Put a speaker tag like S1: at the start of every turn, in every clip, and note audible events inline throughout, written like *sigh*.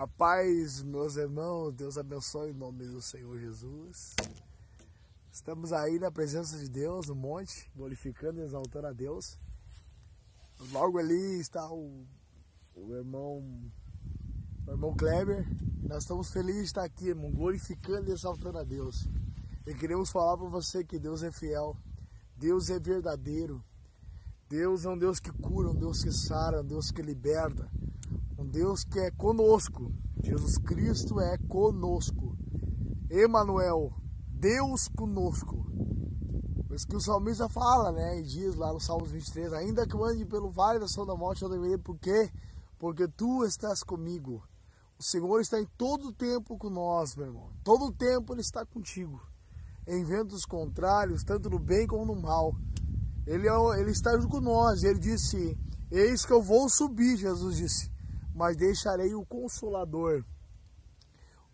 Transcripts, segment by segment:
S1: A paz, meus irmãos, Deus abençoe em nome do Senhor Jesus. Estamos aí na presença de Deus, no monte, glorificando e exaltando a Deus. Logo ali está o, o irmão o irmão Kleber. Nós estamos felizes de estar aqui, irmão, glorificando e exaltando a Deus. E queremos falar para você que Deus é fiel, Deus é verdadeiro. Deus é um Deus que cura, um Deus que sara, um Deus que liberta. Deus que é conosco. Jesus Cristo é conosco. Emanuel, Deus conosco. Isso que o salmista fala, né? E diz lá no Salmos 23, ainda que eu ande pelo vale da sombra da morte, eu deverei, por quê? Porque tu estás comigo. O Senhor está em todo o tempo com nós, meu irmão. Todo o tempo Ele está contigo. Em ventos contrários, tanto no bem como no mal. Ele, é, ele está junto com nós. Ele disse, eis que eu vou subir, Jesus disse mas deixarei o Consolador.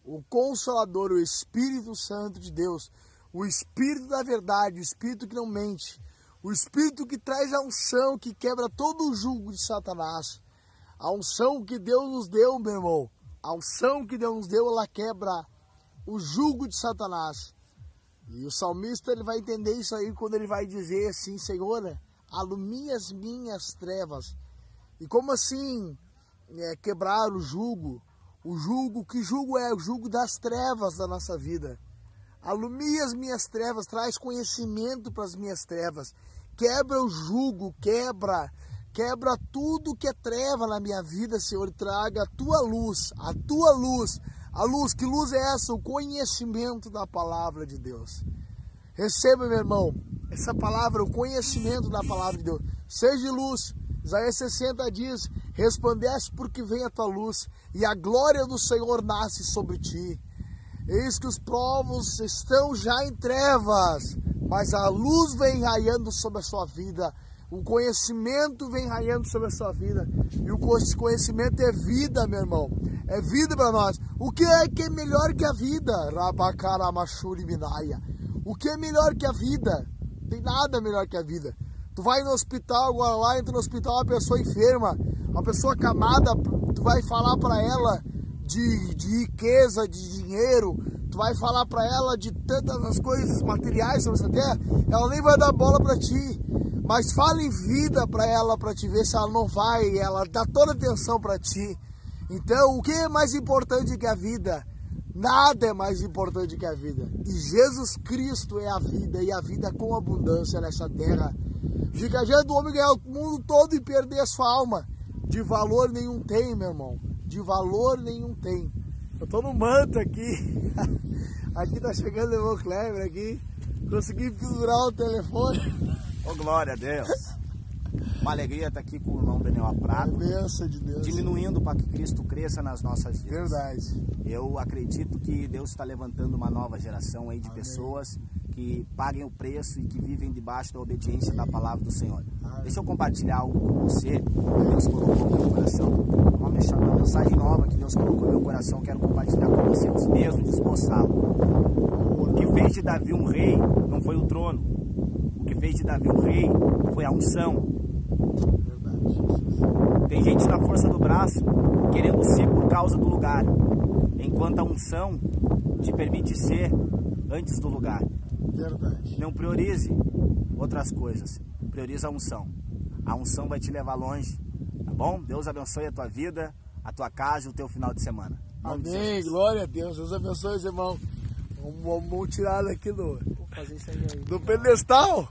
S1: O Consolador, o Espírito Santo de Deus, o Espírito da verdade, o Espírito que não mente, o Espírito que traz a unção, que quebra todo o jugo de Satanás. A unção que Deus nos deu, meu irmão, a unção que Deus nos deu, ela quebra o jugo de Satanás. E o salmista ele vai entender isso aí quando ele vai dizer assim, Senhor, alumia as minhas trevas. E como assim é, quebrar o jugo. O jugo, que jugo é? O jugo das trevas da nossa vida. Alumia as minhas trevas, traz conhecimento para as minhas trevas. Quebra o jugo, quebra, quebra tudo que é treva na minha vida, Senhor. Traga a tua luz, a tua luz. A luz, que luz é essa? O conhecimento da palavra de Deus. Receba, meu irmão, essa palavra, o conhecimento da palavra de Deus. Seja luz, Isaías 60 diz: Resplandece porque vem a tua luz, e a glória do Senhor nasce sobre ti. Eis que os povos estão já em trevas, mas a luz vem raiando sobre a sua vida, o conhecimento vem raiando sobre a sua vida, e o conhecimento é vida, meu irmão, é vida para nós. O que é que é melhor que a vida? Rabacaramachuri Minaya. O que é melhor que a vida? Tem nada melhor que a vida. Tu vai no hospital, agora lá entra no hospital uma pessoa enferma, uma pessoa camada, tu vai falar para ela de, de riqueza, de dinheiro, tu vai falar para ela de tantas coisas materiais sobre essa terra, ela nem vai dar bola para ti. Mas fala em vida para ela, para te ver se ela não vai, ela dá toda atenção para ti. Então, o que é mais importante que a vida? Nada é mais importante que a vida. E Jesus Cristo é a vida, e a vida com abundância nessa terra. Fica diante do homem ganhar o mundo todo e perder a sua alma. De valor nenhum tem, meu irmão. De valor nenhum tem. Eu tô no manto aqui. *laughs* aqui tá chegando o irmão Kleber aqui. Consegui pendurar o telefone.
S2: Ô, oh, glória a Deus. Uma alegria estar aqui com o irmão Daniel Prato.
S1: Benção de Deus.
S2: Diminuindo para que Cristo cresça nas nossas vidas.
S1: Verdade.
S2: Eu acredito que Deus está levantando uma nova geração aí de
S1: Amém.
S2: pessoas que paguem o preço e que vivem debaixo da obediência da palavra do Senhor. Deixa eu compartilhar algo com você que Deus colocou no meu coração. Uma mensagem nova que Deus colocou no meu coração. Quero compartilhar com você antes mesmo de esboçá-lo. O que fez de Davi um rei não foi o trono. O que fez de Davi um rei foi a unção. Tem gente na força do braço querendo ser por causa do lugar, enquanto a unção te permite ser antes do lugar.
S1: Verdade.
S2: Não priorize outras coisas. Prioriza a unção. A unção vai te levar longe. Tá bom? Deus abençoe a tua vida, a tua casa e o teu final de semana.
S1: Amém. De Glória a Deus. Deus abençoe, irmão. Vamos, vamos tirar aqui do,
S2: Vou fazer isso aí.
S1: do pedestal.